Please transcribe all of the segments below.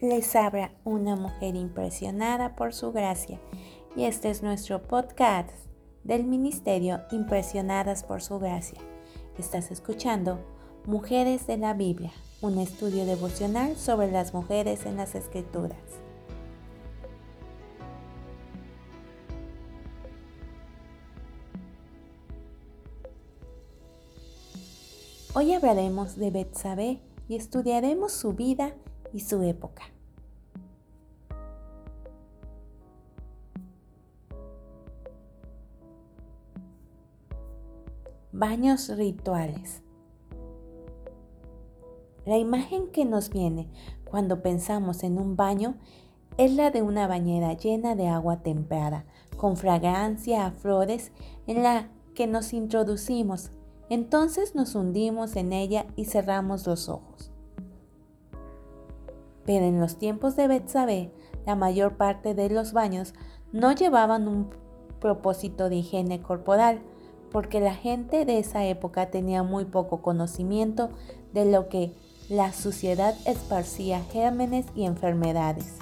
Les habla una mujer impresionada por su gracia y este es nuestro podcast del Ministerio Impresionadas por su gracia. Estás escuchando Mujeres de la Biblia, un estudio devocional sobre las mujeres en las Escrituras. Hoy hablaremos de Betsabé y estudiaremos su vida su época. Baños rituales. La imagen que nos viene cuando pensamos en un baño es la de una bañera llena de agua templada, con fragancia a flores en la que nos introducimos. Entonces nos hundimos en ella y cerramos los ojos. Pero en los tiempos de Betsabé, la mayor parte de los baños no llevaban un propósito de higiene corporal, porque la gente de esa época tenía muy poco conocimiento de lo que la suciedad esparcía gérmenes y enfermedades.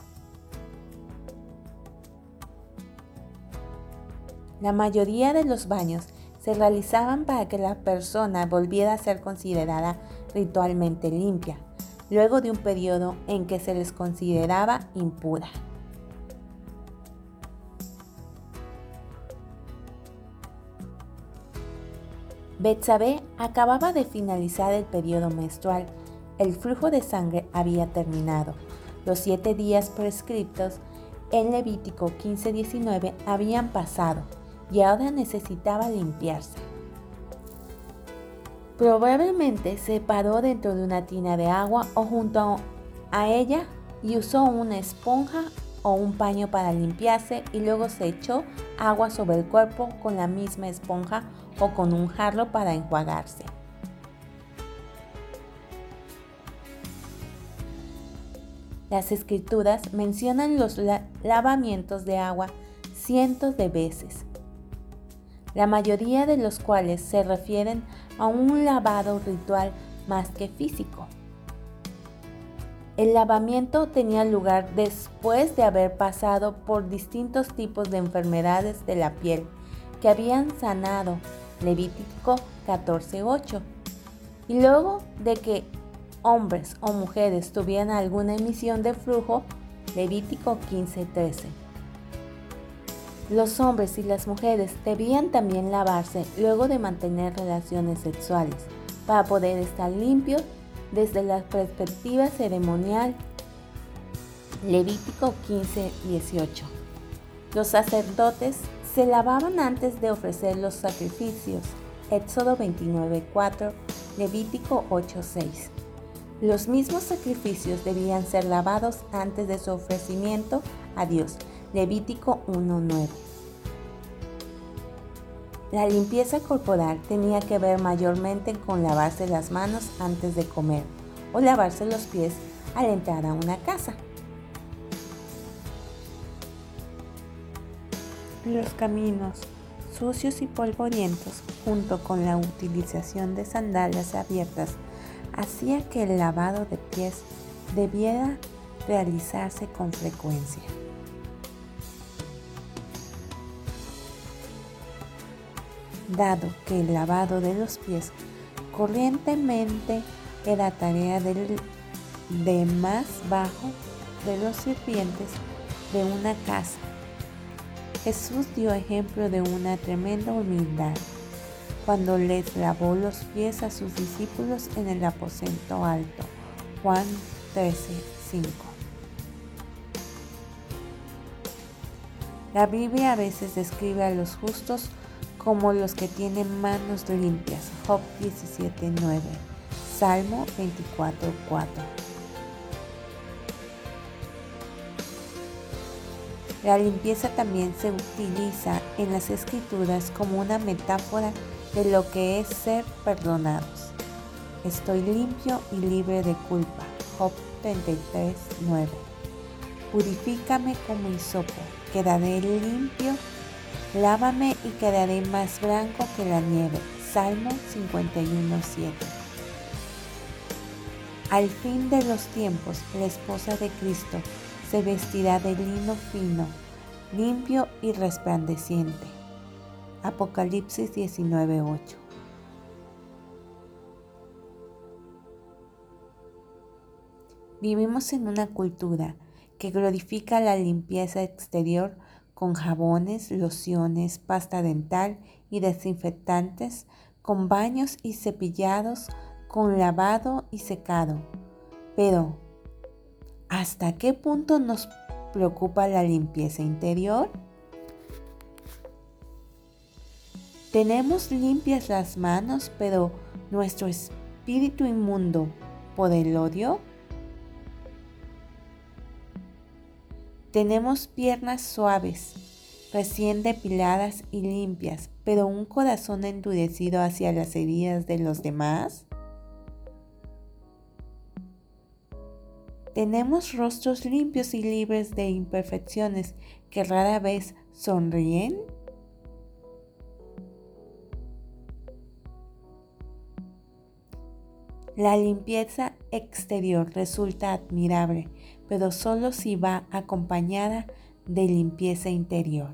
La mayoría de los baños se realizaban para que la persona volviera a ser considerada ritualmente limpia, luego de un periodo en que se les consideraba impura. Betsabé acababa de finalizar el periodo menstrual. El flujo de sangre había terminado. Los siete días prescriptos en Levítico 15-19 habían pasado y ahora necesitaba limpiarse. Probablemente se paró dentro de una tina de agua o junto a ella y usó una esponja o un paño para limpiarse y luego se echó agua sobre el cuerpo con la misma esponja o con un jarro para enjuagarse. Las escrituras mencionan los lavamientos de agua cientos de veces la mayoría de los cuales se refieren a un lavado ritual más que físico. El lavamiento tenía lugar después de haber pasado por distintos tipos de enfermedades de la piel que habían sanado, Levítico 14.8, y luego de que hombres o mujeres tuvieran alguna emisión de flujo, Levítico 15.13. Los hombres y las mujeres debían también lavarse luego de mantener relaciones sexuales para poder estar limpios desde la perspectiva ceremonial. Levítico 15, 18. Los sacerdotes se lavaban antes de ofrecer los sacrificios. Éxodo 29, 4, Levítico 8, 6. Los mismos sacrificios debían ser lavados antes de su ofrecimiento a Dios. Levítico 1.9. La limpieza corporal tenía que ver mayormente con lavarse las manos antes de comer o lavarse los pies al entrar a una casa. Los caminos sucios y polvorientos, junto con la utilización de sandalias abiertas, hacía que el lavado de pies debiera realizarse con frecuencia. Dado que el lavado de los pies corrientemente era tarea del, de más bajo de los sirvientes de una casa. Jesús dio ejemplo de una tremenda humildad cuando les lavó los pies a sus discípulos en el aposento alto. Juan 13, 5. La Biblia a veces describe a los justos como los que tienen manos limpias. Job 17.9. Salmo 24.4. La limpieza también se utiliza en las escrituras como una metáfora de lo que es ser perdonados. Estoy limpio y libre de culpa. Job 33.9. Purifícame como hisopo, quedaré limpio Lávame y quedaré más blanco que la nieve. Salmo 51.7. Al fin de los tiempos, la esposa de Cristo se vestirá de lino fino, limpio y resplandeciente. Apocalipsis 19:8 Vivimos en una cultura que glorifica la limpieza exterior con jabones, lociones, pasta dental y desinfectantes, con baños y cepillados, con lavado y secado. Pero, ¿hasta qué punto nos preocupa la limpieza interior? Tenemos limpias las manos, pero nuestro espíritu inmundo por el odio Tenemos piernas suaves, recién depiladas y limpias, pero un corazón endurecido hacia las heridas de los demás. Tenemos rostros limpios y libres de imperfecciones que rara vez sonríen. La limpieza exterior resulta admirable, pero solo si va acompañada de limpieza interior.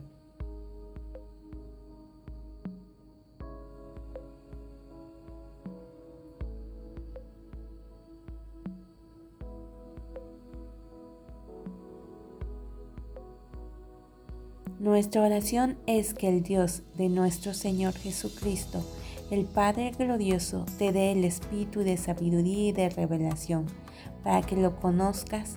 Nuestra oración es que el Dios de nuestro Señor Jesucristo, el Padre glorioso, te dé el espíritu de sabiduría y de revelación, para que lo conozcas